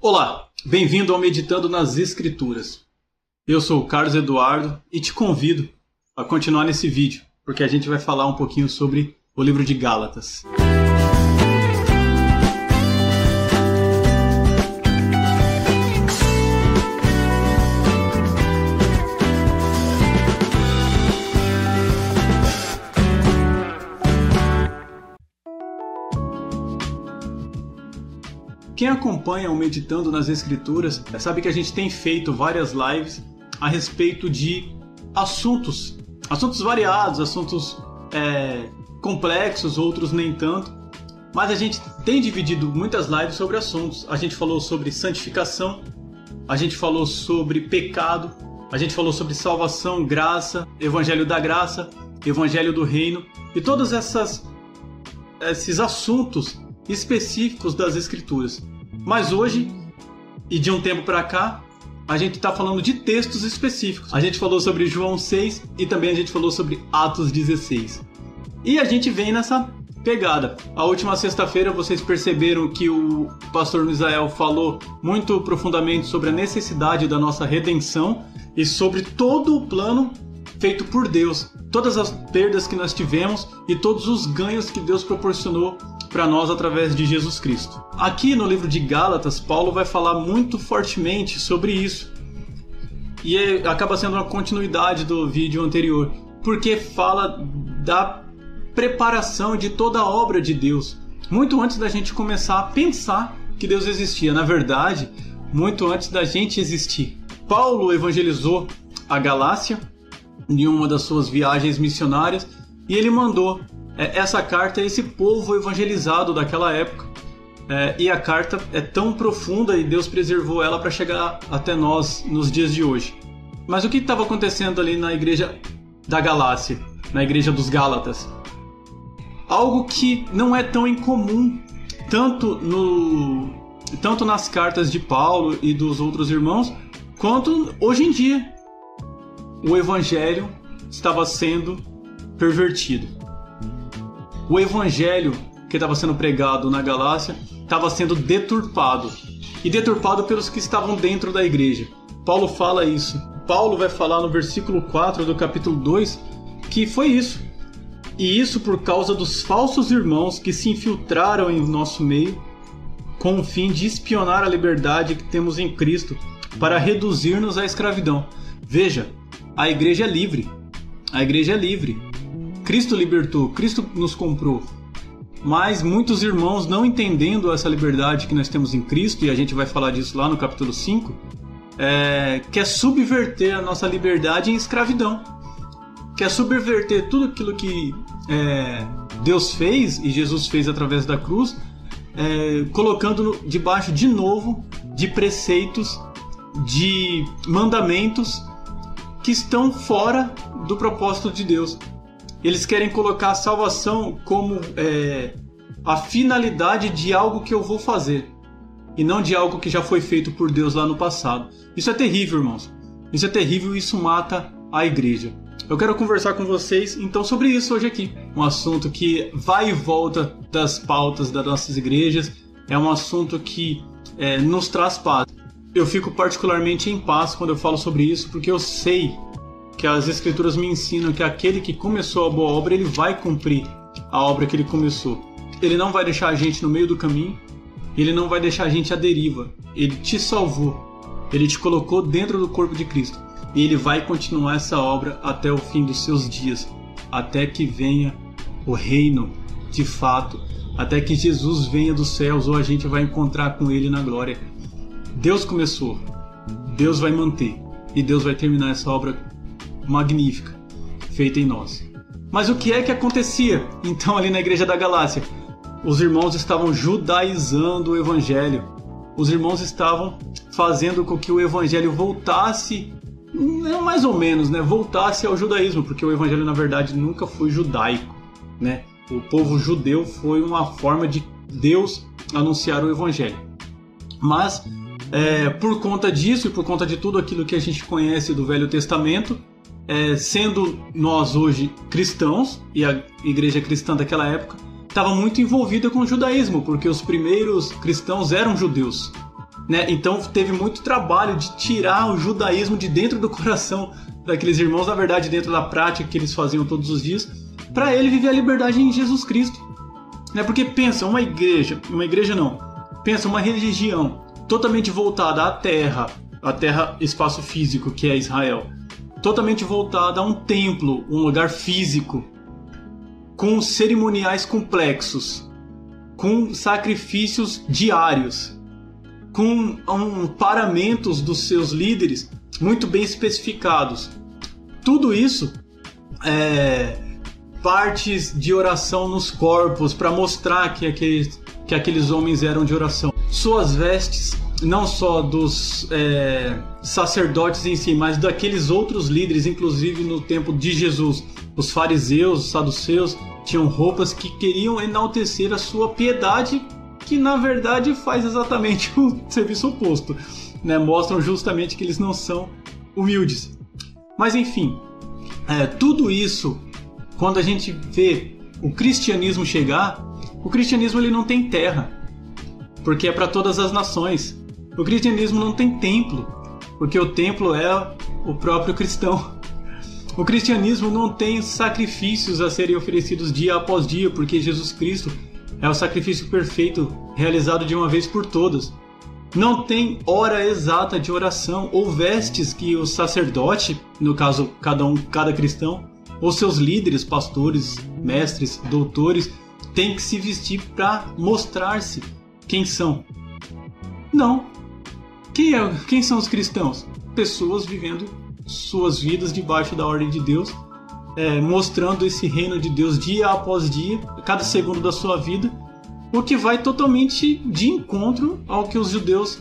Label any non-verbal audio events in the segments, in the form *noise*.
Olá, bem-vindo ao Meditando nas Escrituras. Eu sou o Carlos Eduardo e te convido a continuar nesse vídeo, porque a gente vai falar um pouquinho sobre o livro de Gálatas. Quem acompanha o Meditando nas Escrituras sabe que a gente tem feito várias lives a respeito de assuntos, assuntos variados, assuntos é, complexos, outros nem tanto. Mas a gente tem dividido muitas lives sobre assuntos. A gente falou sobre santificação, a gente falou sobre pecado, a gente falou sobre salvação, graça, evangelho da graça, evangelho do reino e todos essas, esses assuntos específicos das escrituras. Mas hoje e de um tempo para cá, a gente está falando de textos específicos. A gente falou sobre João 6 e também a gente falou sobre Atos 16. E a gente vem nessa pegada. A última sexta-feira vocês perceberam que o pastor Misael falou muito profundamente sobre a necessidade da nossa redenção e sobre todo o plano feito por Deus, todas as perdas que nós tivemos e todos os ganhos que Deus proporcionou para nós através de Jesus Cristo. Aqui no livro de Gálatas, Paulo vai falar muito fortemente sobre isso. E é, acaba sendo uma continuidade do vídeo anterior, porque fala da preparação de toda a obra de Deus, muito antes da gente começar a pensar que Deus existia. Na verdade, muito antes da gente existir. Paulo evangelizou a Galácia em uma das suas viagens missionárias e ele mandou essa carta a esse povo evangelizado daquela época. É, e a carta é tão profunda e Deus preservou ela para chegar até nós nos dias de hoje. Mas o que estava acontecendo ali na igreja da Galácia, na igreja dos Gálatas? Algo que não é tão incomum, tanto, no, tanto nas cartas de Paulo e dos outros irmãos, quanto hoje em dia. O evangelho estava sendo pervertido o evangelho que estava sendo pregado na Galácia estava sendo deturpado e deturpado pelos que estavam dentro da igreja. Paulo fala isso. Paulo vai falar no versículo 4 do capítulo 2 que foi isso. E isso por causa dos falsos irmãos que se infiltraram em nosso meio com o fim de espionar a liberdade que temos em Cristo para reduzir-nos à escravidão. Veja, a igreja é livre. A igreja é livre. Cristo libertou, Cristo nos comprou. Mas muitos irmãos, não entendendo essa liberdade que nós temos em Cristo, e a gente vai falar disso lá no capítulo 5, é, quer subverter a nossa liberdade em escravidão. Quer subverter tudo aquilo que é, Deus fez e Jesus fez através da cruz, é, colocando debaixo de novo de preceitos, de mandamentos que estão fora do propósito de Deus. Eles querem colocar a salvação como é, a finalidade de algo que eu vou fazer e não de algo que já foi feito por Deus lá no passado. Isso é terrível, irmãos. Isso é terrível e isso mata a igreja. Eu quero conversar com vocês então sobre isso hoje aqui. Um assunto que vai e volta das pautas das nossas igrejas. É um assunto que é, nos traz paz. Eu fico particularmente em paz quando eu falo sobre isso, porque eu sei que as escrituras me ensinam que aquele que começou a boa obra, ele vai cumprir a obra que ele começou. Ele não vai deixar a gente no meio do caminho, ele não vai deixar a gente à deriva. Ele te salvou, ele te colocou dentro do corpo de Cristo e ele vai continuar essa obra até o fim dos seus dias, até que venha o reino de fato, até que Jesus venha dos céus ou a gente vai encontrar com ele na glória. Deus começou, Deus vai manter e Deus vai terminar essa obra magnífica feita em nós. Mas o que é que acontecia então ali na igreja da Galácia? Os irmãos estavam judaizando o evangelho. Os irmãos estavam fazendo com que o evangelho voltasse, não mais ou menos, né, voltasse ao judaísmo, porque o evangelho na verdade nunca foi judaico, né? O povo judeu foi uma forma de Deus anunciar o evangelho. Mas é, por conta disso e por conta de tudo aquilo que a gente conhece do Velho Testamento, é, sendo nós hoje cristãos, e a igreja cristã daquela época, estava muito envolvida com o judaísmo, porque os primeiros cristãos eram judeus. Né? Então teve muito trabalho de tirar o judaísmo de dentro do *laughs* coração daqueles irmãos, na verdade, dentro da prática que eles faziam todos os dias, para ele viver a liberdade em Jesus Cristo. Né? Porque pensa, uma igreja, uma igreja não, pensa uma religião totalmente voltada à terra, à terra espaço físico que é Israel, totalmente voltada a um templo, um lugar físico, com cerimoniais complexos, com sacrifícios diários, com um, paramentos dos seus líderes muito bem especificados. Tudo isso é partes de oração nos corpos para mostrar que aqueles, que aqueles homens eram de oração. Suas vestes, não só dos é, sacerdotes em si, mas daqueles outros líderes, inclusive no tempo de Jesus, os fariseus, os saduceus, tinham roupas que queriam enaltecer a sua piedade, que na verdade faz exatamente *laughs* o serviço oposto. Né? Mostram justamente que eles não são humildes. Mas enfim, é, tudo isso quando a gente vê o cristianismo chegar, o cristianismo ele não tem terra, porque é para todas as nações. O cristianismo não tem templo, porque o templo é o próprio cristão. O cristianismo não tem sacrifícios a serem oferecidos dia após dia, porque Jesus Cristo é o sacrifício perfeito realizado de uma vez por todas. Não tem hora exata de oração ou vestes que o sacerdote, no caso cada um, cada cristão, ou seus líderes, pastores, mestres, doutores, têm que se vestir para mostrar-se quem são. Não. Quem, é, quem são os cristãos? Pessoas vivendo suas vidas debaixo da ordem de Deus, é, mostrando esse reino de Deus dia após dia, cada segundo da sua vida, o que vai totalmente de encontro ao que os judeus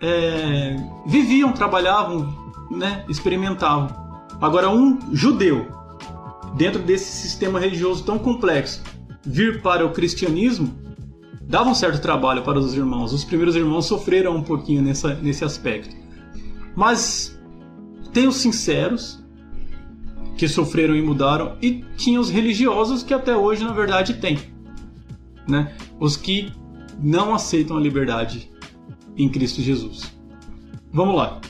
é, viviam, trabalhavam, né, experimentavam. Agora, um judeu dentro desse sistema religioso tão complexo, vir para o cristianismo dava um certo trabalho para os irmãos. Os primeiros irmãos sofreram um pouquinho nessa, nesse aspecto. Mas tem os sinceros que sofreram e mudaram e tinha os religiosos que até hoje na verdade tem, né? Os que não aceitam a liberdade em Cristo Jesus. Vamos lá.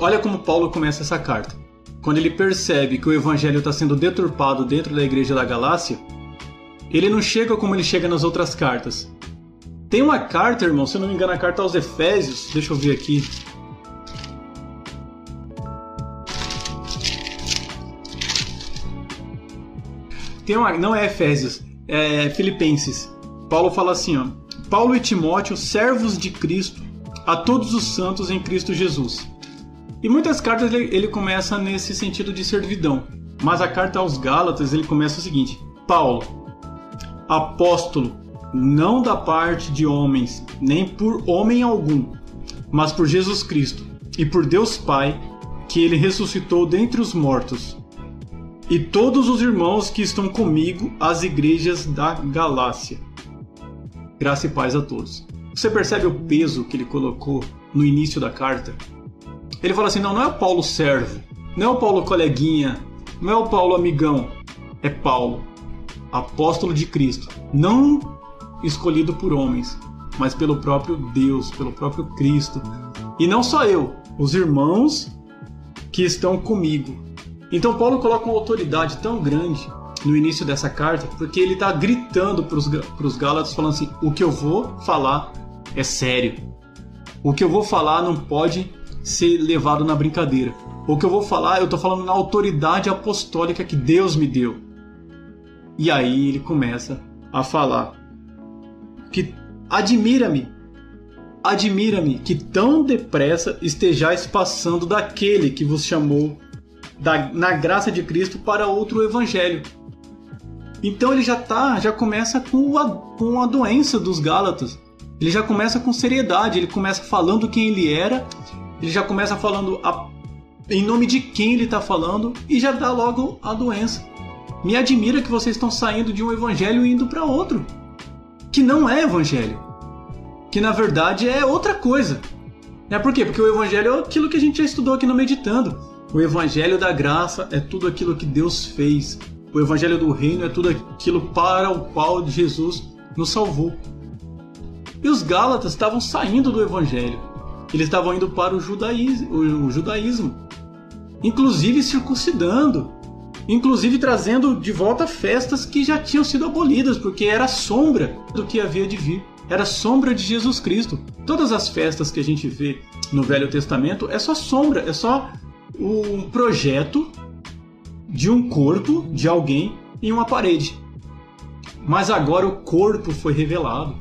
Olha como Paulo começa essa carta. Quando ele percebe que o evangelho está sendo deturpado dentro da igreja da Galácia, ele não chega como ele chega nas outras cartas. Tem uma carta, irmão, se eu não me engano, a carta aos Efésios, deixa eu ver aqui. Tem uma, não é Efésios, é Filipenses. Paulo fala assim, ó: Paulo e Timóteo, servos de Cristo, a todos os santos em Cristo Jesus e muitas cartas ele, ele começa nesse sentido de servidão. Mas a carta aos Gálatas ele começa o seguinte: Paulo, apóstolo, não da parte de homens, nem por homem algum, mas por Jesus Cristo e por Deus Pai, que ele ressuscitou dentre os mortos. E todos os irmãos que estão comigo, as igrejas da Galácia. Graça e paz a todos. Você percebe o peso que ele colocou no início da carta? Ele fala assim: não, não é o Paulo servo, não é o Paulo coleguinha, não é o Paulo amigão, é Paulo, apóstolo de Cristo, não escolhido por homens, mas pelo próprio Deus, pelo próprio Cristo. E não só eu, os irmãos que estão comigo. Então Paulo coloca uma autoridade tão grande no início dessa carta, porque ele está gritando para os Gálatas, falando assim: o que eu vou falar é sério. O que eu vou falar não pode ser levado na brincadeira. O que eu vou falar, eu tô falando na autoridade apostólica que Deus me deu. E aí ele começa a falar que admira-me, admira-me que tão depressa estejais passando daquele que vos chamou da, na graça de Cristo para outro evangelho. Então ele já tá, já começa com a, com a doença dos Gálatas. Ele já começa com seriedade, ele começa falando quem ele era ele já começa falando a, em nome de quem ele está falando e já dá logo a doença. Me admira que vocês estão saindo de um evangelho e indo para outro, que não é evangelho, que na verdade é outra coisa. É por quê? Porque o evangelho é aquilo que a gente já estudou aqui no Meditando. O evangelho da graça é tudo aquilo que Deus fez. O evangelho do reino é tudo aquilo para o qual Jesus nos salvou. E os Gálatas estavam saindo do Evangelho. Eles estavam indo para o judaísmo, o judaísmo, inclusive circuncidando, inclusive trazendo de volta festas que já tinham sido abolidas, porque era sombra do que havia de vir, era sombra de Jesus Cristo. Todas as festas que a gente vê no Velho Testamento é só sombra, é só um projeto de um corpo de alguém em uma parede. Mas agora o corpo foi revelado.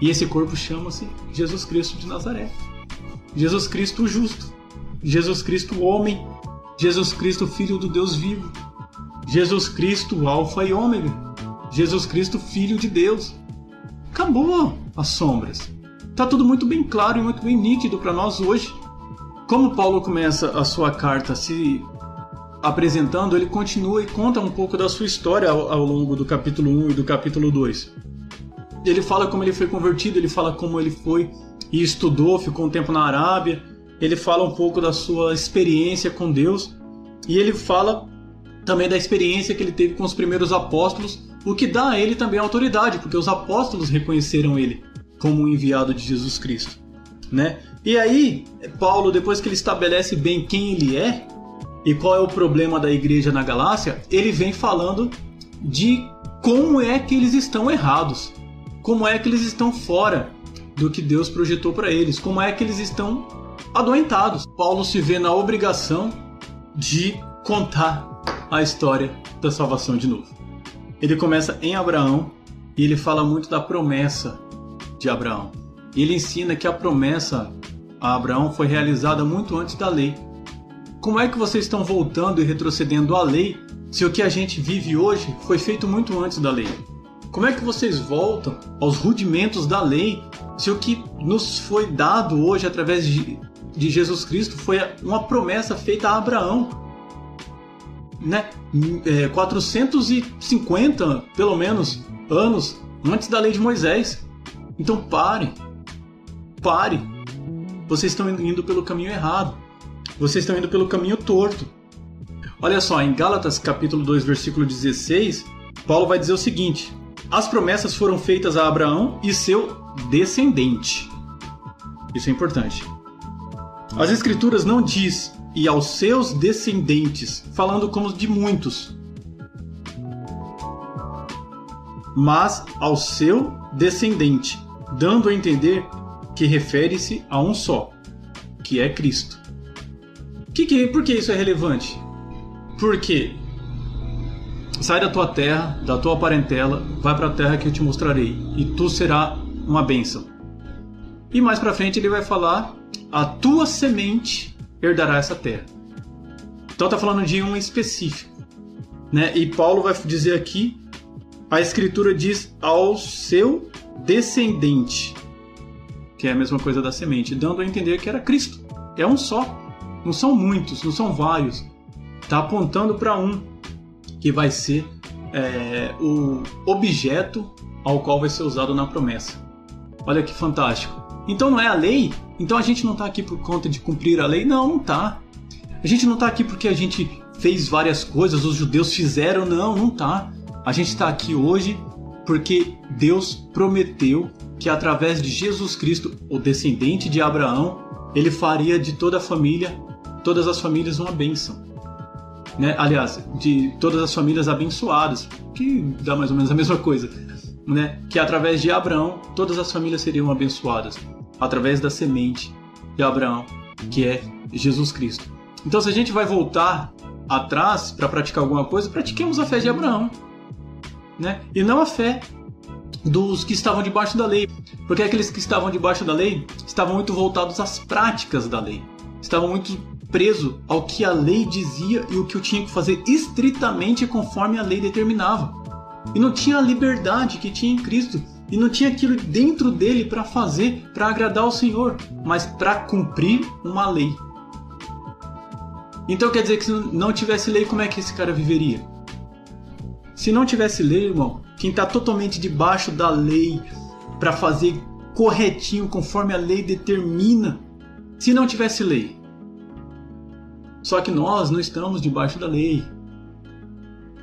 E esse corpo chama-se Jesus Cristo de Nazaré. Jesus Cristo justo. Jesus Cristo homem. Jesus Cristo filho do Deus vivo. Jesus Cristo alfa e ômega. Jesus Cristo filho de Deus. Acabou as sombras. Tá tudo muito bem claro e muito bem nítido para nós hoje. Como Paulo começa a sua carta se apresentando, ele continua e conta um pouco da sua história ao, ao, longo do capítulo 1 e do capítulo 2. Ele fala como ele foi convertido, ele fala como ele foi e estudou, ficou um tempo na Arábia, ele fala um pouco da sua experiência com Deus e ele fala também da experiência que ele teve com os primeiros apóstolos, o que dá a ele também autoridade, porque os apóstolos reconheceram ele como o enviado de Jesus Cristo, né? E aí, Paulo, depois que ele estabelece bem quem ele é, e qual é o problema da igreja na Galácia, ele vem falando de como é que eles estão errados, como é que eles estão fora do que Deus projetou para eles, como é que eles estão adoentados. Paulo se vê na obrigação de contar a história da salvação de novo. Ele começa em Abraão e ele fala muito da promessa de Abraão. Ele ensina que a promessa a Abraão foi realizada muito antes da lei como é que vocês estão voltando e retrocedendo à lei se o que a gente vive hoje foi feito muito antes da lei? Como é que vocês voltam aos rudimentos da lei se o que nos foi dado hoje através de, de Jesus Cristo foi uma promessa feita a Abraão? Né? É, 450, pelo menos, anos antes da lei de Moisés. Então pare, pare. Vocês estão indo pelo caminho errado vocês estão indo pelo caminho torto. Olha só, em Gálatas capítulo 2, versículo 16, Paulo vai dizer o seguinte: As promessas foram feitas a Abraão e seu descendente. Isso é importante. As escrituras não diz e aos seus descendentes, falando como de muitos, mas ao seu descendente, dando a entender que refere-se a um só, que é Cristo. Que que, por que isso é relevante? Porque sai da tua terra, da tua parentela, vai para a terra que eu te mostrarei, e tu será uma bênção. E mais para frente ele vai falar: a tua semente herdará essa terra. Então tá falando de um específico, né? E Paulo vai dizer aqui, a escritura diz ao seu descendente, que é a mesma coisa da semente, dando a entender que era Cristo. É um só. Não são muitos, não são vários. Está apontando para um que vai ser é, o objeto ao qual vai ser usado na promessa. Olha que fantástico. Então não é a lei? Então a gente não está aqui por conta de cumprir a lei? Não, não está. A gente não está aqui porque a gente fez várias coisas, os judeus fizeram, não, não está. A gente está aqui hoje porque Deus prometeu que através de Jesus Cristo, o descendente de Abraão, ele faria de toda a família todas as famílias uma bênção. Né? Aliás, de todas as famílias abençoadas, que dá mais ou menos a mesma coisa. Né? Que através de Abraão, todas as famílias seriam abençoadas. Através da semente de Abraão, que é Jesus Cristo. Então, se a gente vai voltar atrás para praticar alguma coisa, pratiquemos a fé de Abraão. Né? E não a fé dos que estavam debaixo da lei. Porque aqueles que estavam debaixo da lei estavam muito voltados às práticas da lei. Estavam muito preso ao que a lei dizia e o que eu tinha que fazer estritamente conforme a lei determinava. E não tinha a liberdade que tinha em Cristo. E não tinha aquilo dentro dele para fazer, para agradar ao Senhor, mas para cumprir uma lei. Então quer dizer que se não tivesse lei, como é que esse cara viveria? Se não tivesse lei, irmão, quem está totalmente debaixo da lei para fazer corretinho conforme a lei determina, se não tivesse lei, só que nós não estamos debaixo da lei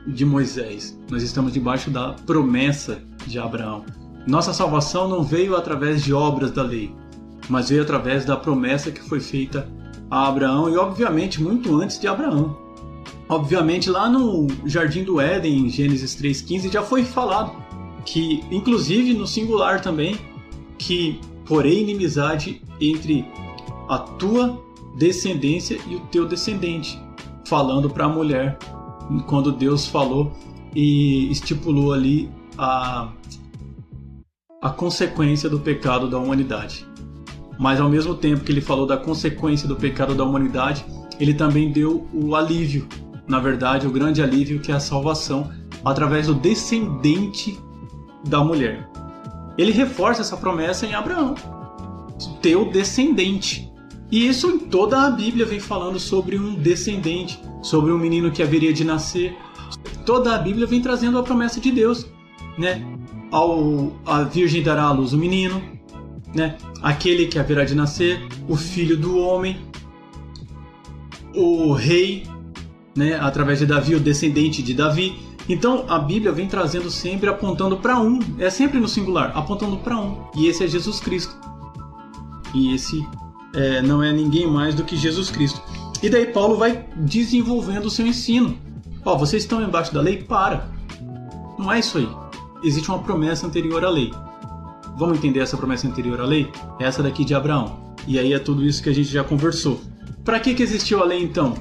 de Moisés, nós estamos debaixo da promessa de Abraão. Nossa salvação não veio através de obras da lei, mas veio através da promessa que foi feita a Abraão e, obviamente, muito antes de Abraão. Obviamente, lá no Jardim do Éden, em Gênesis 3,15, já foi falado que, inclusive no singular também, que porém inimizade entre a tua descendência e o teu descendente, falando para a mulher quando Deus falou e estipulou ali a a consequência do pecado da humanidade. Mas ao mesmo tempo que ele falou da consequência do pecado da humanidade, ele também deu o alívio, na verdade, o grande alívio que é a salvação através do descendente da mulher. Ele reforça essa promessa em Abraão, teu descendente. E isso em toda a Bíblia vem falando sobre um descendente, sobre um menino que haveria de nascer. Toda a Bíblia vem trazendo a promessa de Deus, né? Ao, a virgem dará à luz o menino, né? Aquele que haverá de nascer, o filho do homem, o rei, né? Através de Davi, o descendente de Davi. Então a Bíblia vem trazendo sempre apontando para um, é sempre no singular, apontando para um. E esse é Jesus Cristo. E esse é, não é ninguém mais do que Jesus Cristo. E daí Paulo vai desenvolvendo o seu ensino. Ó, oh, vocês estão embaixo da lei? Para. Não é isso aí. Existe uma promessa anterior à lei. Vamos entender essa promessa anterior à lei? É essa daqui de Abraão. E aí é tudo isso que a gente já conversou. Para que, que existiu a lei então?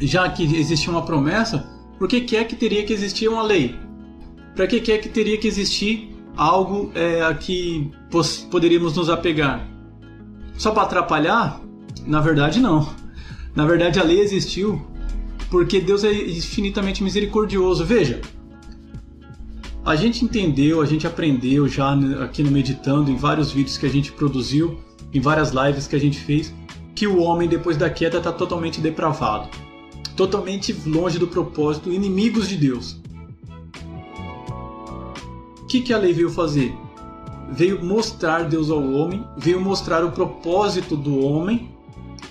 Já que existia uma promessa, por que, que é que teria que existir uma lei? Para que, que é que teria que existir algo é, a que poderíamos nos apegar? Só para atrapalhar? Na verdade, não. Na verdade, a lei existiu porque Deus é infinitamente misericordioso. Veja, a gente entendeu, a gente aprendeu já aqui no Meditando, em vários vídeos que a gente produziu, em várias lives que a gente fez, que o homem depois da queda está totalmente depravado, totalmente longe do propósito, inimigos de Deus. O que, que a lei veio fazer? veio mostrar Deus ao homem, veio mostrar o propósito do homem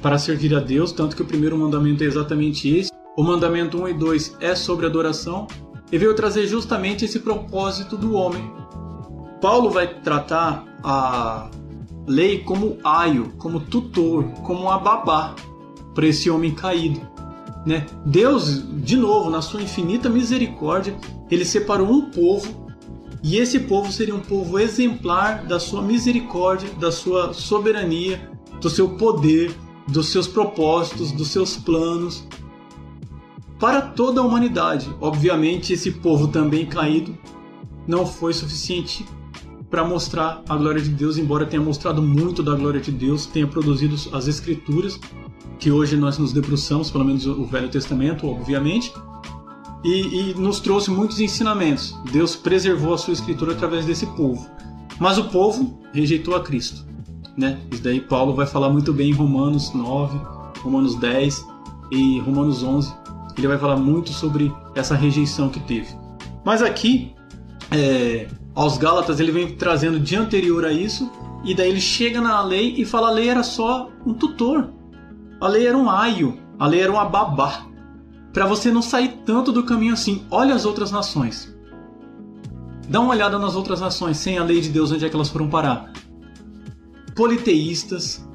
para servir a Deus, tanto que o primeiro mandamento é exatamente esse. O mandamento 1 e 2 é sobre adoração e veio trazer justamente esse propósito do homem. Paulo vai tratar a lei como aio, como tutor, como uma babá para esse homem caído. Né? Deus, de novo, na sua infinita misericórdia, ele separou um povo e esse povo seria um povo exemplar da sua misericórdia, da sua soberania, do seu poder, dos seus propósitos, dos seus planos para toda a humanidade. Obviamente, esse povo também caído não foi suficiente para mostrar a glória de Deus, embora tenha mostrado muito da glória de Deus, tenha produzido as escrituras, que hoje nós nos debruçamos, pelo menos o Velho Testamento, obviamente, e, e nos trouxe muitos ensinamentos. Deus preservou a sua escritura através desse povo. Mas o povo rejeitou a Cristo. Né? Isso daí Paulo vai falar muito bem em Romanos 9, Romanos 10 e Romanos 11. Ele vai falar muito sobre essa rejeição que teve. Mas aqui, é, aos Gálatas, ele vem trazendo de anterior a isso, e daí ele chega na lei e fala: a lei era só um tutor, a lei era um aio, a lei era uma babá para você não sair tanto do caminho assim. Olha as outras nações. Dá uma olhada nas outras nações sem a lei de Deus, onde é que elas foram parar. Politeístas,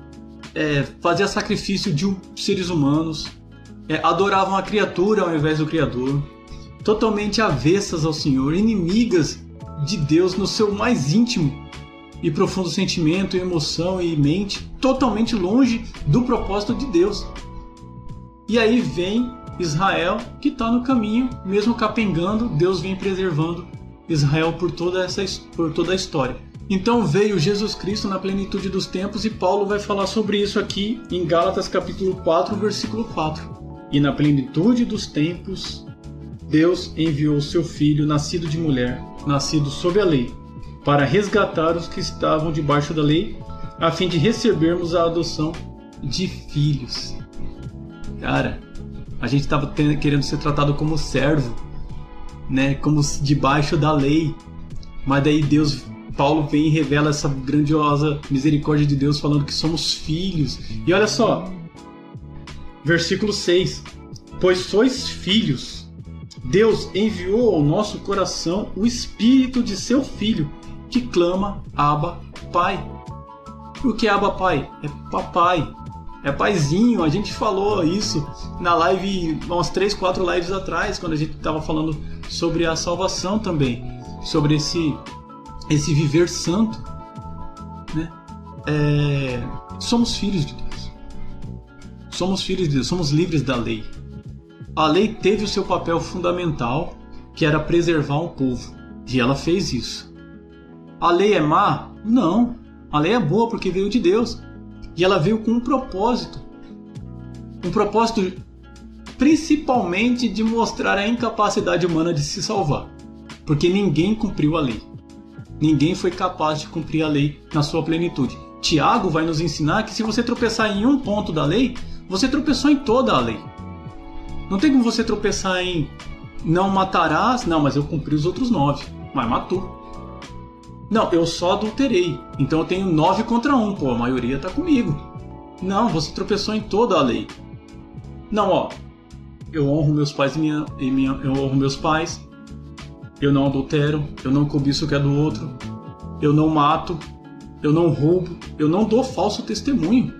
é, fazia sacrifício de seres humanos, é, adoravam a criatura ao invés do Criador, totalmente avessas ao Senhor, inimigas de Deus no seu mais íntimo e profundo sentimento, emoção e mente, totalmente longe do propósito de Deus. E aí vem Israel que está no caminho, mesmo capengando, Deus vem preservando Israel por toda essa por toda a história. Então veio Jesus Cristo na plenitude dos tempos e Paulo vai falar sobre isso aqui em Gálatas capítulo 4, versículo 4. E na plenitude dos tempos Deus enviou seu filho nascido de mulher, nascido sob a lei, para resgatar os que estavam debaixo da lei, a fim de recebermos a adoção de filhos. Cara, a gente estava querendo ser tratado como servo, né, como debaixo da lei. Mas daí Deus, Paulo vem e revela essa grandiosa misericórdia de Deus falando que somos filhos. E olha só, versículo 6: Pois sois filhos, Deus enviou ao nosso coração o espírito de seu filho, que clama Abba Pai. O que é Abba Pai? É papai. É paizinho. A gente falou isso na live, umas 3, 4 lives atrás, quando a gente estava falando sobre a salvação também. Sobre esse, esse viver santo. Né? É, somos filhos de Deus. Somos filhos de Deus, somos livres da lei. A lei teve o seu papel fundamental, que era preservar um povo. E ela fez isso. A lei é má? Não. A lei é boa porque veio de Deus. E ela veio com um propósito. Um propósito principalmente de mostrar a incapacidade humana de se salvar. Porque ninguém cumpriu a lei. Ninguém foi capaz de cumprir a lei na sua plenitude. Tiago vai nos ensinar que se você tropeçar em um ponto da lei, você tropeçou em toda a lei. Não tem como você tropeçar em não matarás, não, mas eu cumpri os outros nove, mas matou. Não, eu só adulterei, então eu tenho nove contra um, pô, a maioria tá comigo. Não, você tropeçou em toda a lei. Não, ó, eu honro meus pais e minha, e minha eu honro meus pais, eu não adultero, eu não cobiço o que é do outro, eu não mato, eu não roubo, eu não dou falso testemunho,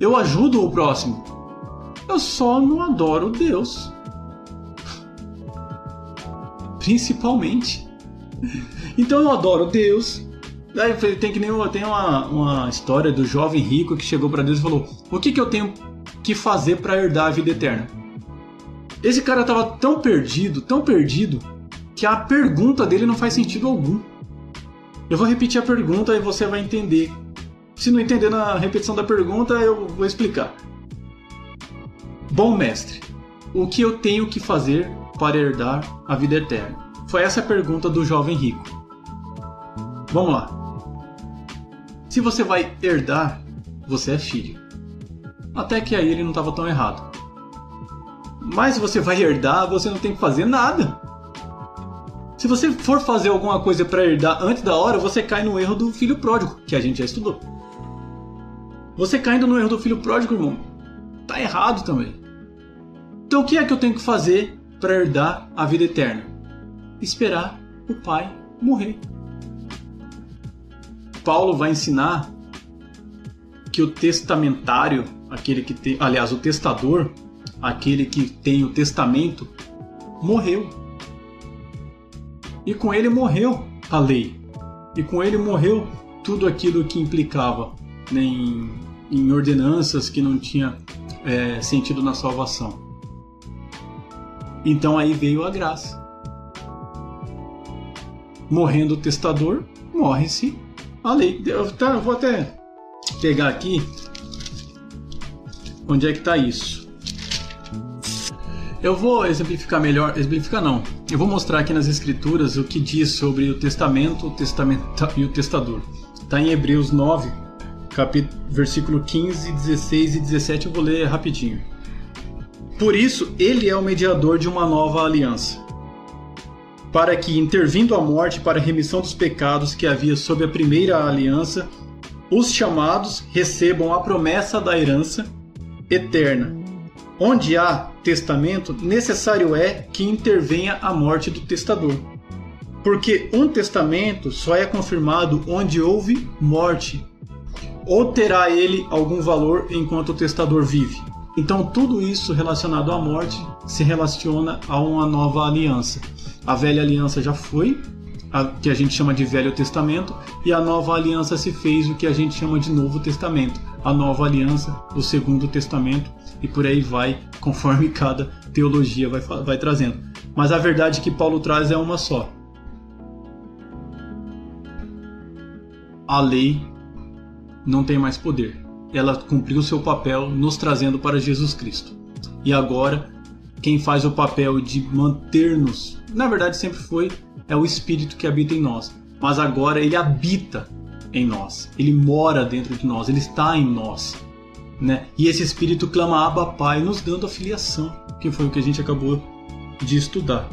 eu ajudo o próximo, eu só não adoro Deus. Principalmente. Então eu adoro Deus. Aí tem que nem tem uma, uma história do jovem rico que chegou para Deus e falou: O que, que eu tenho que fazer para herdar a vida eterna? Esse cara tava tão perdido, tão perdido, que a pergunta dele não faz sentido algum. Eu vou repetir a pergunta e você vai entender. Se não entender na repetição da pergunta, eu vou explicar. Bom mestre, o que eu tenho que fazer para herdar a vida eterna? Foi essa a pergunta do jovem rico. Vamos lá. Se você vai herdar, você é filho. Até que aí ele não estava tão errado. Mas se você vai herdar, você não tem que fazer nada. Se você for fazer alguma coisa para herdar antes da hora, você cai no erro do filho pródigo, que a gente já estudou. Você caindo no erro do filho pródigo, irmão, tá errado também. Então o que é que eu tenho que fazer para herdar a vida eterna? Esperar o pai morrer. Paulo vai ensinar que o testamentário, aquele que tem, aliás, o testador, aquele que tem o testamento, morreu. E com ele morreu a lei. E com ele morreu tudo aquilo que implicava né, em, em ordenanças que não tinha é, sentido na salvação. Então aí veio a graça. Morrendo o testador, morre-se a lei. Eu, tá, vou até pegar aqui onde é que está isso. Eu vou exemplificar melhor, exemplificar não. Eu vou mostrar aqui nas escrituras o que diz sobre o testamento, o testamento e o testador. Está em Hebreus 9, capítulo, versículo 15, 16 e 17, eu vou ler rapidinho. Por isso, ele é o mediador de uma nova aliança, para que, intervindo a morte para a remissão dos pecados que havia sob a primeira aliança, os chamados recebam a promessa da herança eterna. Onde há testamento, necessário é que intervenha a morte do testador. Porque um testamento só é confirmado onde houve morte, ou terá ele algum valor enquanto o testador vive. Então, tudo isso relacionado à morte se relaciona a uma nova aliança. A velha aliança já foi, a, que a gente chama de Velho Testamento, e a nova aliança se fez o que a gente chama de Novo Testamento. A nova aliança, o Segundo Testamento, e por aí vai, *laughs* conforme cada teologia vai, vai trazendo. Mas a verdade que Paulo traz é uma só. A lei não tem mais poder ela cumpriu seu papel nos trazendo para Jesus Cristo. E agora, quem faz o papel de manter-nos, na verdade sempre foi, é o Espírito que habita em nós. Mas agora ele habita em nós, ele mora dentro de nós, ele está em nós. Né? E esse Espírito clama Abba Pai, nos dando a filiação, que foi o que a gente acabou de estudar.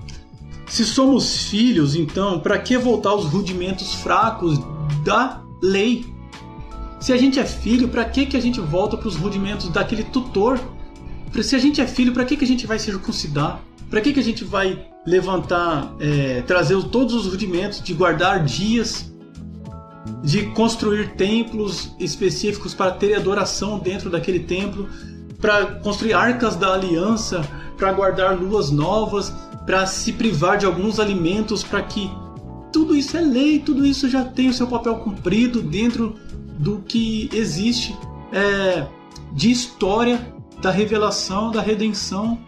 Se somos filhos, então, para que voltar aos rudimentos fracos da lei? Se a gente é filho, para que, que a gente volta para os rudimentos daquele tutor? Se a gente é filho, para que, que a gente vai circuncidar? Para que, que a gente vai levantar, é, trazer todos os rudimentos de guardar dias de construir templos específicos para ter adoração dentro daquele templo, para construir arcas da aliança, para guardar luas novas, para se privar de alguns alimentos, para que tudo isso é lei, tudo isso já tem o seu papel cumprido dentro do que existe é, de história da revelação, da redenção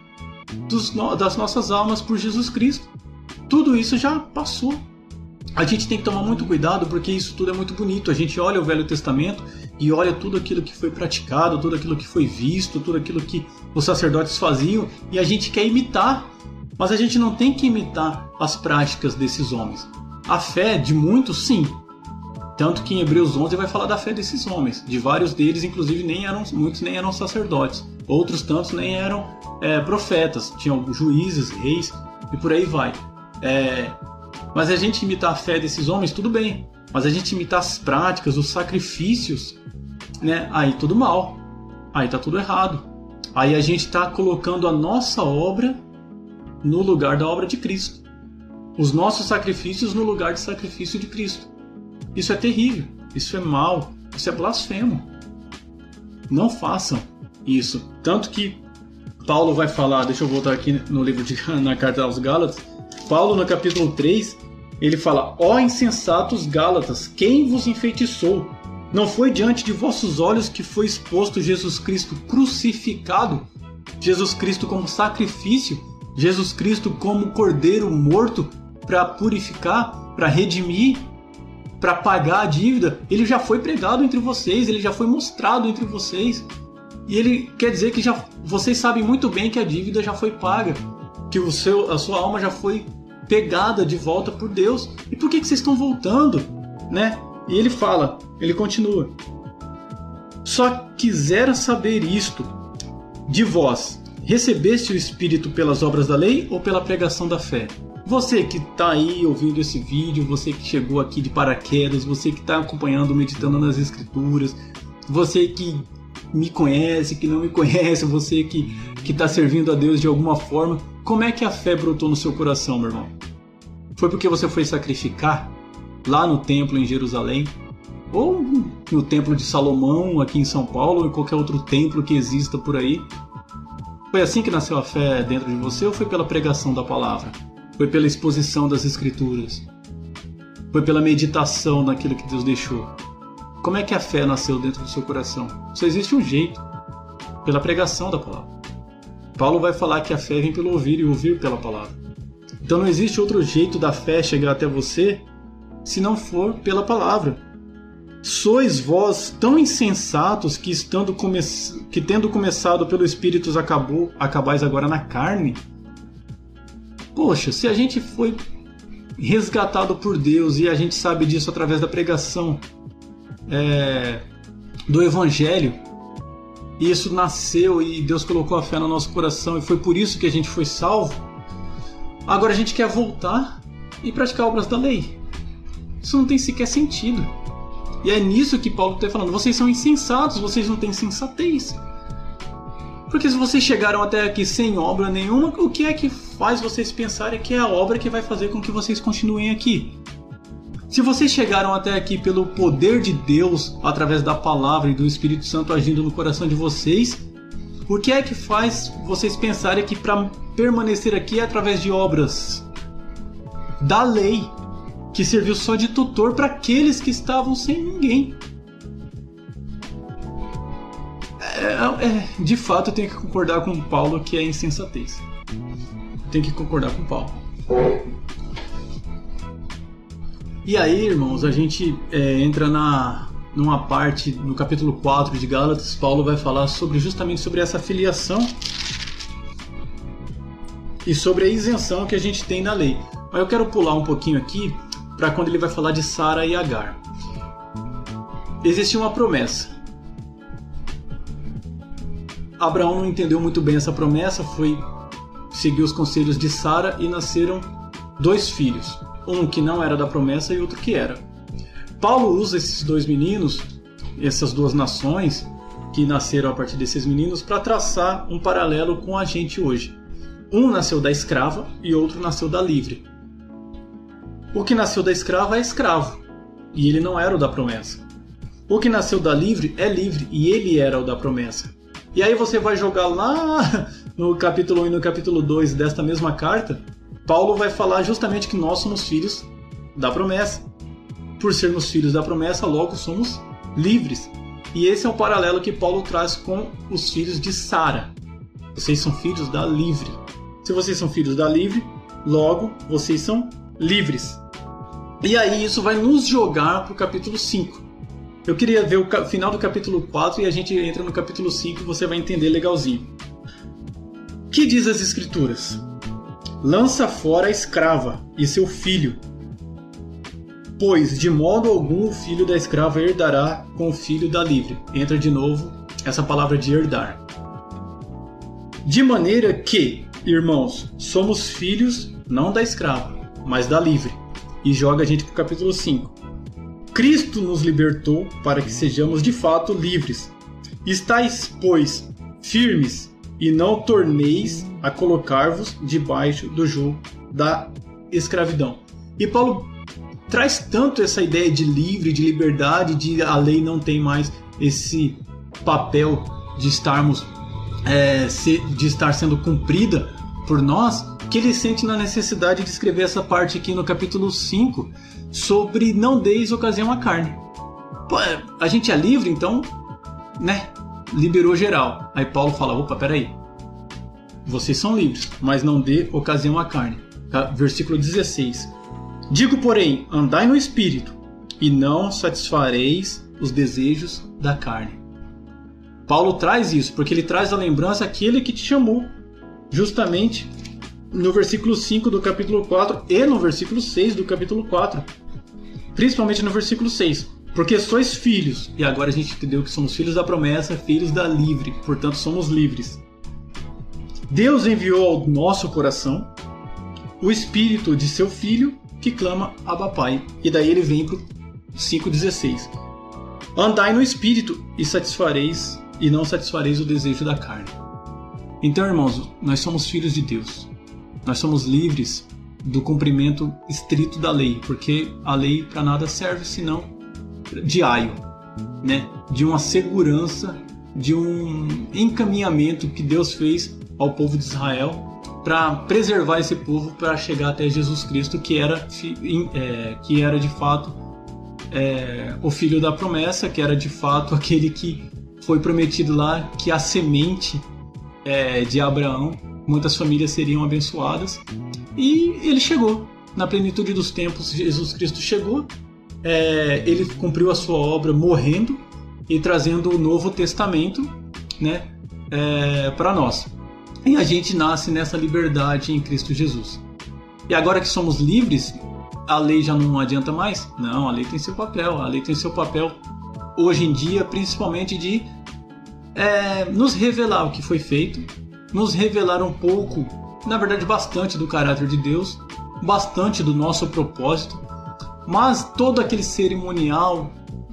dos, das nossas almas por Jesus Cristo. Tudo isso já passou. A gente tem que tomar muito cuidado porque isso tudo é muito bonito. A gente olha o Velho Testamento e olha tudo aquilo que foi praticado, tudo aquilo que foi visto, tudo aquilo que os sacerdotes faziam e a gente quer imitar. Mas a gente não tem que imitar as práticas desses homens. A fé de muitos, sim. Tanto que em Hebreus 11 vai falar da fé desses homens. De vários deles, inclusive, nem eram muitos nem eram sacerdotes. Outros tantos nem eram é, profetas. Tinham juízes, reis e por aí vai. É, mas a gente imitar a fé desses homens, tudo bem. Mas a gente imitar as práticas, os sacrifícios, né? Aí tudo mal. Aí tá tudo errado. Aí a gente está colocando a nossa obra no lugar da obra de Cristo. Os nossos sacrifícios no lugar de sacrifício de Cristo. Isso é terrível. Isso é mal. Isso é blasfemo. Não façam isso. Tanto que Paulo vai falar, deixa eu voltar aqui no livro de *laughs* na carta aos Gálatas, Paulo, no capítulo 3, ele fala: Ó oh, insensatos Gálatas, quem vos enfeitiçou? Não foi diante de vossos olhos que foi exposto Jesus Cristo crucificado? Jesus Cristo como sacrifício? Jesus Cristo como cordeiro morto para purificar, para redimir, para pagar a dívida? Ele já foi pregado entre vocês, ele já foi mostrado entre vocês. E ele quer dizer que já vocês sabem muito bem que a dívida já foi paga, que o seu, a sua alma já foi pegada de volta por Deus. E por que, que vocês estão voltando? Né? E ele fala, ele continua. Só quisera saber isto de vós: recebeste o Espírito pelas obras da lei ou pela pregação da fé? Você que está aí ouvindo esse vídeo, você que chegou aqui de paraquedas, você que está acompanhando, meditando nas Escrituras, você que me conhece, que não me *laughs* conhece, você que está servindo a Deus de alguma forma, como é que a fé brotou no seu coração, meu irmão? Foi porque você foi sacrificar lá no templo em Jerusalém? Ou no templo de Salomão aqui em São Paulo ou em qualquer outro templo que exista por aí? Foi assim que nasceu a fé dentro de você ou foi pela pregação da palavra? Foi pela exposição das escrituras? Foi pela meditação naquilo que Deus deixou? Como é que a fé nasceu dentro do seu coração? Só existe um jeito: pela pregação da palavra. Paulo vai falar que a fé vem pelo ouvir e ouvir pela palavra. Então não existe outro jeito da fé chegar até você se não for pela palavra. Sois vós tão insensatos que estando come... que tendo começado pelo Espírito acabou, acabais agora na carne? Poxa, se a gente foi resgatado por Deus e a gente sabe disso através da pregação é, do Evangelho, e isso nasceu e Deus colocou a fé no nosso coração e foi por isso que a gente foi salvo. Agora a gente quer voltar e praticar obras da lei. Isso não tem sequer sentido. E é nisso que Paulo está falando. Vocês são insensatos, vocês não têm sensatez. Porque se vocês chegaram até aqui sem obra nenhuma, o que é que faz vocês pensarem que é a obra que vai fazer com que vocês continuem aqui? Se vocês chegaram até aqui pelo poder de Deus, através da palavra e do Espírito Santo agindo no coração de vocês, o que é que faz vocês pensarem que para permanecer aqui é através de obras da lei, que serviu só de tutor para aqueles que estavam sem ninguém? É, é, de fato, eu tenho que concordar com Paulo que é insensatez. Tenho que concordar com Paulo. E aí, irmãos, a gente é, entra na numa parte no capítulo 4 de Gálatas, Paulo vai falar sobre justamente sobre essa filiação e sobre a isenção que a gente tem na lei. Mas eu quero pular um pouquinho aqui para quando ele vai falar de Sara e Agar. Existia uma promessa. Abraão não entendeu muito bem essa promessa, foi seguir os conselhos de Sara e nasceram dois filhos um que não era da promessa e outro que era. Paulo usa esses dois meninos, essas duas nações que nasceram a partir desses meninos, para traçar um paralelo com a gente hoje. Um nasceu da escrava e outro nasceu da livre. O que nasceu da escrava é escravo, e ele não era o da promessa. O que nasceu da livre é livre e ele era o da promessa. E aí você vai jogar lá no capítulo 1 e no capítulo 2 desta mesma carta, Paulo vai falar justamente que nós somos filhos da promessa. Por sermos filhos da promessa, logo somos livres. E esse é o paralelo que Paulo traz com os filhos de Sara. Vocês são filhos da livre. Se vocês são filhos da livre, logo vocês são livres. E aí isso vai nos jogar para o capítulo 5. Eu queria ver o final do capítulo 4 e a gente entra no capítulo 5 e você vai entender legalzinho. Que diz as escrituras? Lança fora a escrava e seu filho, pois de modo algum o filho da escrava herdará com o filho da livre. Entra de novo essa palavra de herdar. De maneira que, irmãos, somos filhos não da escrava, mas da livre. E joga a gente para o capítulo 5. Cristo nos libertou para que sejamos de fato livres. Estais, pois, firmes e não torneis a colocar-vos debaixo do jugo da escravidão. E Paulo traz tanto essa ideia de livre, de liberdade, de a lei não tem mais esse papel de estarmos é, de estar sendo cumprida por nós, que ele sente na necessidade de escrever essa parte aqui no capítulo 5 sobre não deis ocasião à carne. Pô, a gente é livre, então, né? Liberou geral. Aí Paulo fala: opa, peraí. Vocês são livres, mas não dê ocasião à carne. Versículo 16. Digo, porém, andai no espírito, e não satisfareis os desejos da carne. Paulo traz isso, porque ele traz a lembrança aquele que te chamou, justamente no versículo 5 do capítulo 4 e no versículo 6 do capítulo 4. Principalmente no versículo 6. Porque sois filhos, e agora a gente entendeu que somos filhos da promessa, filhos da livre, portanto somos livres. Deus enviou ao nosso coração o espírito de seu filho que clama Abba Pai. E daí ele vem para 5,16. Andai no espírito e satisfareis, e não satisfareis o desejo da carne. Então, irmãos, nós somos filhos de Deus. Nós somos livres do cumprimento estrito da lei, porque a lei para nada serve senão de aio, né? De uma segurança, de um encaminhamento que Deus fez ao povo de Israel para preservar esse povo para chegar até Jesus Cristo, que era, é, que era de fato é, o filho da promessa, que era de fato *laughs* aquele que foi prometido lá que a semente é, de Abraão, muitas famílias seriam abençoadas. E ele chegou. Na plenitude dos tempos, Jesus Cristo chegou. É, ele cumpriu a sua obra morrendo e trazendo o Novo Testamento né, é, para nós. E a gente nasce nessa liberdade em Cristo Jesus. E agora que somos livres, a lei já não adianta mais? Não, a lei tem seu papel. A lei tem seu papel hoje em dia, principalmente de é, nos revelar o que foi feito, nos revelar um pouco, na verdade, bastante do caráter de Deus, bastante do nosso propósito, mas todo aquele cerimonial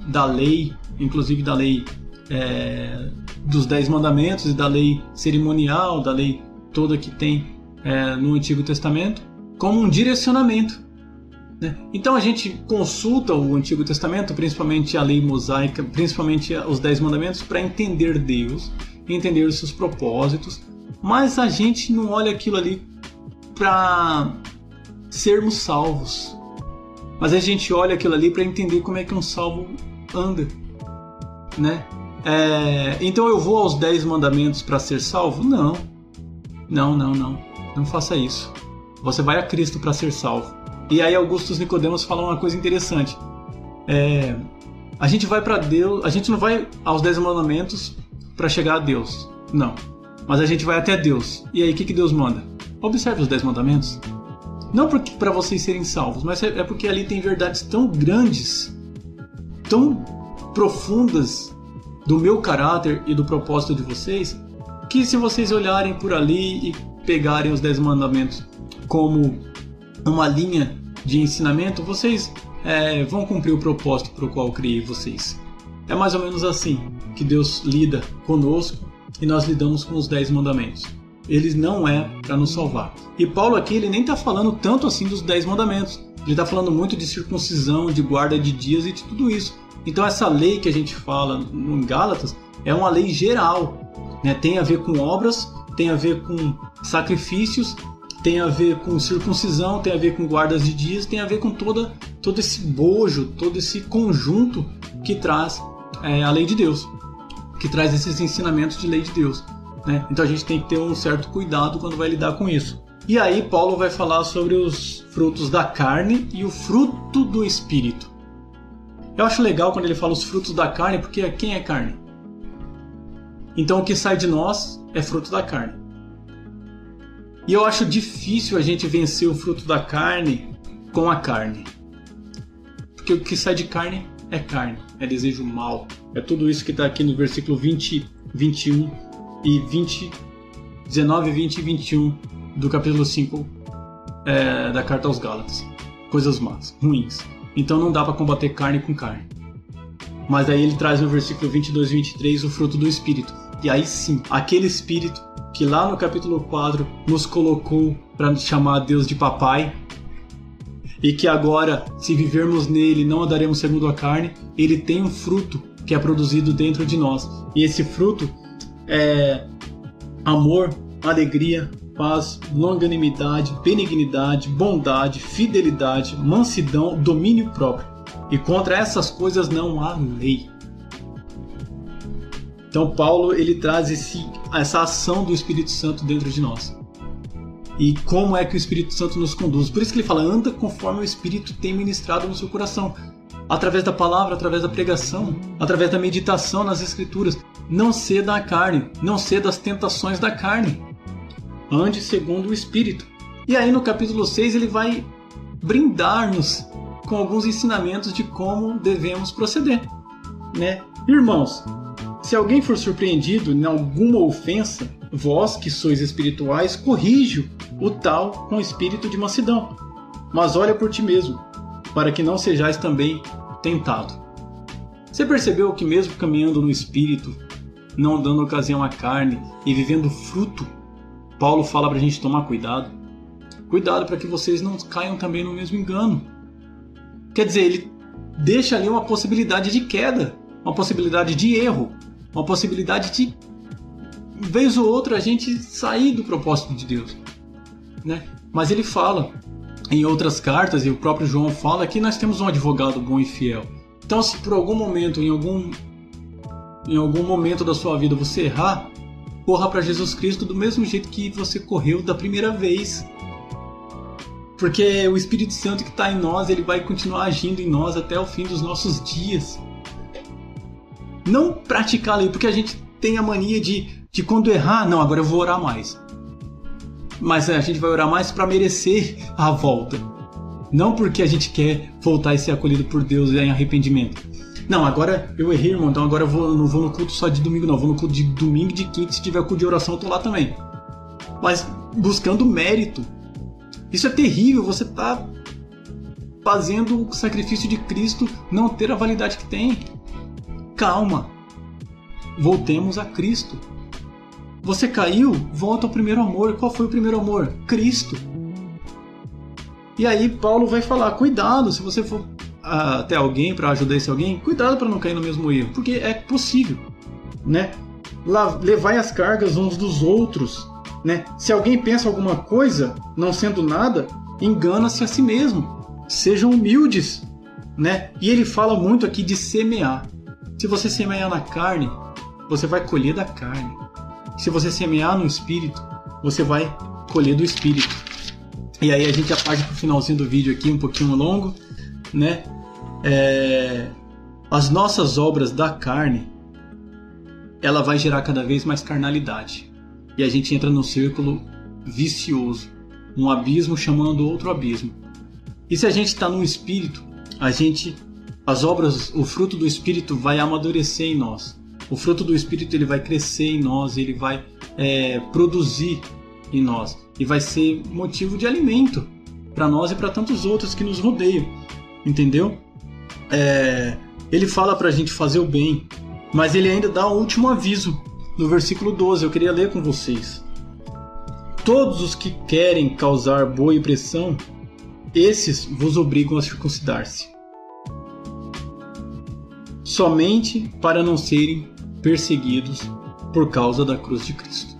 da lei, inclusive da lei é, dos Dez Mandamentos e da lei cerimonial, da lei toda que tem é, no Antigo Testamento, como um direcionamento. Né? Então a gente consulta o Antigo Testamento, principalmente a lei mosaica, principalmente os Dez Mandamentos, para entender Deus, entender os seus propósitos, mas a gente não olha aquilo ali para sermos salvos. Mas a gente olha aquilo ali para entender como é que um salvo anda, né? É, então eu vou aos 10 mandamentos para ser salvo? Não. Não, não, não. Não faça isso. Você vai a Cristo para ser salvo. E aí Augustus Nicodemos fala uma coisa interessante. É, a gente vai para Deus, a gente não vai aos 10 mandamentos para chegar a Deus. Não. Mas a gente vai até Deus. E aí o que, que Deus manda? Observe os 10 mandamentos. Não para vocês serem salvos, mas é, é porque ali tem verdades tão grandes, tão profundas do meu caráter e do propósito de vocês, que se vocês olharem por ali e pegarem os Dez Mandamentos como uma linha de ensinamento, vocês é, vão cumprir o propósito para o qual criei vocês. É mais ou menos assim que Deus lida conosco e nós lidamos com os Dez Mandamentos. Eles não é para nos salvar. E Paulo aqui ele nem está falando tanto assim dos Dez Mandamentos. Ele está falando muito de circuncisão, de guarda de dias e de tudo isso. Então essa lei que a gente fala em Gálatas é uma lei geral, né? Tem a ver com obras, tem a ver com sacrifícios, tem a ver com circuncisão, tem a ver com guardas de dias, tem a ver com toda, todo esse bojo, todo esse conjunto que traz é, a lei de Deus, que traz esses ensinamentos de lei de Deus. Né? Então a gente tem que ter um certo cuidado quando vai lidar com isso. E aí Paulo vai falar sobre os frutos da carne e o fruto do espírito. Eu acho legal quando ele fala os frutos da carne, porque quem é carne? Então o que sai de nós é fruto da carne. E eu acho difícil a gente vencer o fruto da carne com a carne. Porque o que sai de carne é carne, é desejo mal. É tudo isso que está aqui no versículo 20, 21 e 20, 19, 20 e 21 do capítulo 5 é, da carta aos Gálatas. Coisas más, ruins. Então não dá para combater carne com carne. Mas aí ele traz no versículo 22 e 23 o fruto do Espírito. E aí sim, aquele Espírito que lá no capítulo 4 nos colocou para nos chamar Deus de papai, e que agora, se vivermos nele, não andaremos segundo a carne, ele tem um fruto que é produzido dentro de nós. E esse fruto é amor, alegria, paz, longanimidade, benignidade, bondade, fidelidade, mansidão, domínio próprio. E contra essas coisas não há lei. Então Paulo ele traz esse, essa ação do Espírito Santo dentro de nós. E como é que o Espírito Santo nos conduz? Por isso que ele fala: anda conforme o Espírito tem ministrado no seu coração através da palavra, através da pregação, através da meditação nas Escrituras. Não ceda à carne, não ceda às tentações da carne. Ande segundo o Espírito. E aí no capítulo 6 ele vai brindar-nos com alguns ensinamentos de como devemos proceder. Né? Irmãos, se alguém for surpreendido em alguma ofensa, vós que sois espirituais, corrijo o tal com espírito de mansidão. Mas olha por ti mesmo, para que não sejais também tentado. Você percebeu que, mesmo caminhando no espírito, não dando ocasião à carne e vivendo fruto, Paulo fala para a gente tomar cuidado. Cuidado para que vocês não caiam também no mesmo engano. Quer dizer, ele deixa ali uma possibilidade de queda, uma possibilidade de erro, uma possibilidade de, vez ou outra, a gente sair do propósito de Deus. Né? Mas ele fala: em outras cartas, e o próprio João fala que nós temos um advogado bom e fiel. Então, se por algum momento, em algum, em algum momento da sua vida você errar, corra para Jesus Cristo do mesmo jeito que você correu da primeira vez. Porque o Espírito Santo que está em nós, ele vai continuar agindo em nós até o fim dos nossos dias. Não praticar a lei, porque a gente tem a mania de, de quando errar, não, agora eu vou orar mais mas a gente vai orar mais para merecer a volta. Não porque a gente quer voltar e ser acolhido por Deus em arrependimento. Não, agora eu errei, irmão, então agora eu vou, não vou no culto só de domingo, não. Vou no culto de domingo e de quinta. Se tiver culto de oração, eu tô lá também. Mas buscando mérito. Isso é terrível, você tá fazendo o sacrifício de Cristo não ter a validade que tem. Calma. Voltemos a Cristo. Você caiu? Volta ao primeiro amor. Qual foi o primeiro amor? Cristo. E aí Paulo vai falar: cuidado, se você for até alguém para ajudar esse alguém, cuidado para não cair no mesmo erro, porque é possível, né? Levai as cargas uns dos outros, né? Se alguém pensa alguma coisa, não sendo nada, engana-se a si mesmo. Sejam humildes, né? E ele fala muito aqui de semear. Se você semear na carne, você vai colher da carne. Se você semear no espírito, você vai colher do espírito. E aí a gente já parte pro finalzinho do vídeo aqui, um pouquinho longo, né? É... As nossas obras da carne, ela vai gerar cada vez mais carnalidade. E a gente entra num círculo vicioso, um abismo chamando outro abismo. E se a gente está no espírito, a gente, as obras, o fruto do espírito vai amadurecer em nós o fruto do Espírito ele vai crescer em nós, ele vai é, produzir em nós e vai ser motivo de alimento para nós e para tantos outros que nos rodeiam, entendeu? É, ele fala para a gente fazer o bem, mas ele ainda dá um último aviso no versículo 12. Eu queria ler com vocês. Todos os que querem causar boa impressão esses vos obrigam a circuncidar-se. Somente para não serem perseguidos por causa da cruz de Cristo.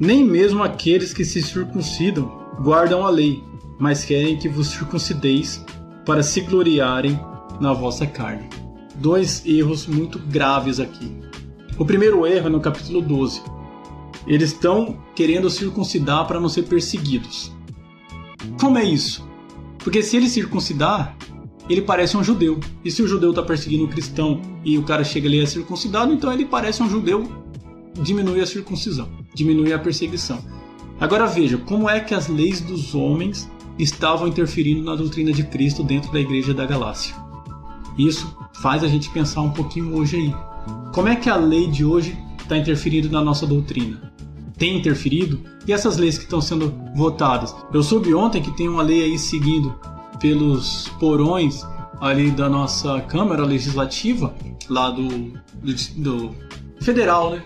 Nem mesmo aqueles que se circuncidam guardam a lei, mas querem que vos circuncideis para se gloriarem na vossa carne. Dois erros muito graves aqui. O primeiro erro é no capítulo 12. Eles estão querendo circuncidar para não ser perseguidos. Como é isso? Porque se ele circuncidar, ele parece um judeu. E se o judeu está perseguindo um cristão e o cara chega ali a é circuncidado, então ele parece um judeu, diminui a circuncisão, diminui a perseguição. Agora veja como é que as leis dos homens estavam interferindo na doutrina de Cristo dentro da igreja da Galácia. Isso faz a gente pensar um pouquinho hoje aí. Como é que a lei de hoje está interferindo na nossa doutrina? Tem interferido? E essas leis que estão sendo votadas? Eu soube ontem que tem uma lei aí seguindo pelos porões ali da nossa Câmara Legislativa, lá do, do, do federal, né?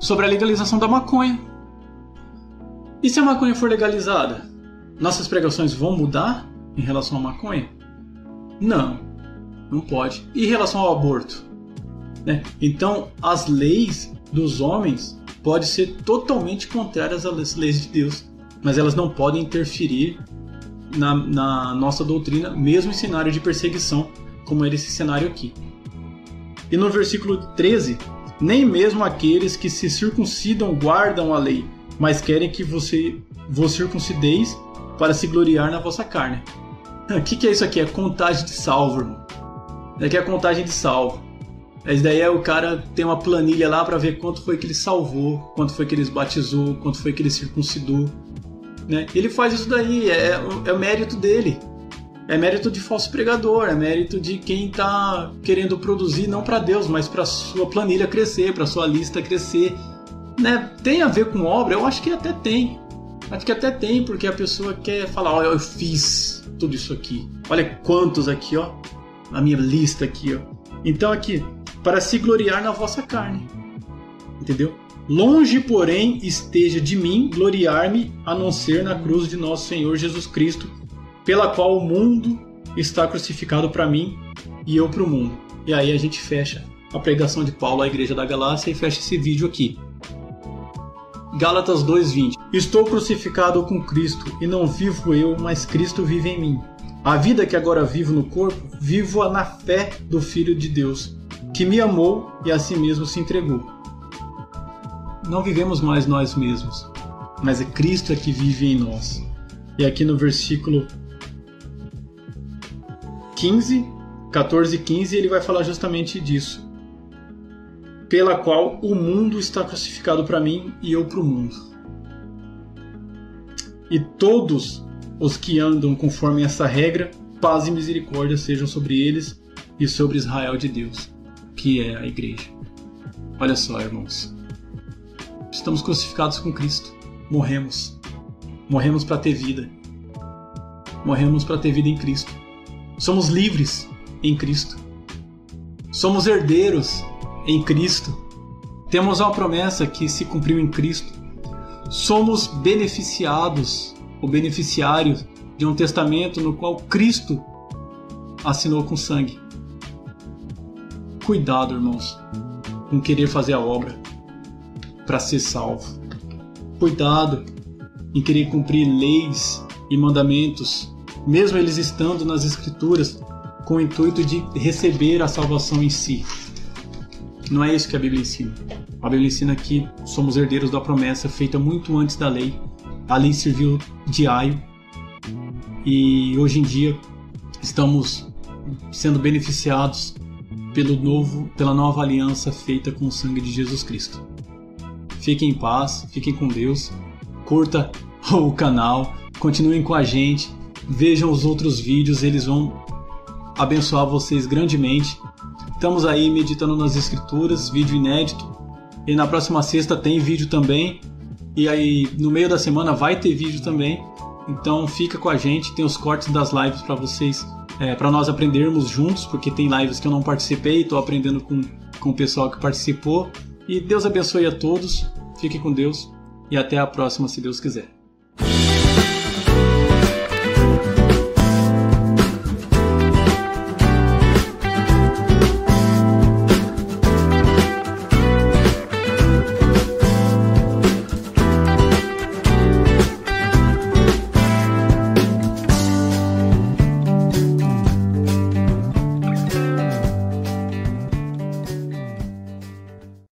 Sobre a legalização da maconha. E se a maconha for legalizada? Nossas pregações vão mudar em relação à maconha? Não, não pode. E em relação ao aborto? Né? Então, as leis dos homens podem ser totalmente contrárias às leis de Deus, mas elas não podem interferir na, na nossa doutrina, mesmo em cenário de perseguição, como era esse cenário aqui. E no versículo 13, nem mesmo aqueles que se circuncidam guardam a lei, mas querem que você vos circuncideis para se gloriar na vossa carne. O que, que, é isso aqui? É contagem de salvo, irmão. Isso aqui é contagem de salvo. Esse daí é o cara tem uma planilha lá para ver quanto foi que ele salvou, quanto foi que ele batizou, quanto foi que ele circuncidou. Né? Ele faz isso daí, é, é o mérito dele. É mérito de falso pregador, é mérito de quem está querendo produzir não para Deus, mas para sua planilha crescer, para sua lista crescer. Né? Tem a ver com obra? Eu acho que até tem. Acho que até tem, porque a pessoa quer falar, olha, eu fiz tudo isso aqui. Olha quantos aqui, ó. A minha lista aqui, ó. Então aqui, para se gloriar na vossa carne. Entendeu? Longe, porém, esteja de mim gloriar-me a não ser na cruz de nosso Senhor Jesus Cristo, pela qual o mundo está crucificado para mim e eu para o mundo. E aí a gente fecha a pregação de Paulo à igreja da Galácia e fecha esse vídeo aqui. Gálatas 2:20 Estou crucificado com Cristo e não vivo eu, mas Cristo vive em mim. A vida que agora vivo no corpo, vivo-a na fé do Filho de Deus, que me amou e a si mesmo se entregou não vivemos mais nós mesmos, mas é Cristo é que vive em nós. E aqui no versículo 15, 14 e 15, ele vai falar justamente disso. Pela qual o mundo está crucificado para mim e eu para o mundo. E todos os que andam conforme essa regra, paz e misericórdia sejam sobre eles e sobre Israel de Deus, que é a igreja. Olha só, irmãos. Estamos crucificados com Cristo. Morremos. Morremos para ter vida. Morremos para ter vida em Cristo. Somos livres em Cristo. Somos herdeiros em Cristo. Temos uma promessa que se cumpriu em Cristo. Somos beneficiados ou beneficiários de um testamento no qual Cristo assinou com sangue. Cuidado, irmãos, com querer fazer a obra para ser salvo. Cuidado em querer cumprir leis e mandamentos, mesmo eles estando nas Escrituras, com o intuito de receber a salvação em si. Não é isso que a Bíblia ensina. A Bíblia ensina que somos herdeiros da promessa feita muito antes da lei. A lei serviu de aio e hoje em dia estamos sendo beneficiados pelo novo, pela nova aliança feita com o sangue de Jesus Cristo. Fiquem em paz, fiquem com Deus. Curta *laughs* o canal, continuem com a gente, vejam os outros vídeos, eles vão abençoar vocês grandemente. Estamos aí meditando nas escrituras, vídeo inédito. E na próxima sexta tem vídeo também. E aí no meio da semana vai ter vídeo também. Então fica com a gente, tem os cortes das lives para vocês, é, para nós aprendermos juntos, porque tem lives que eu não participei, estou aprendendo com, com o pessoal que participou. E Deus abençoe a todos, fique com Deus e até a próxima, se Deus quiser.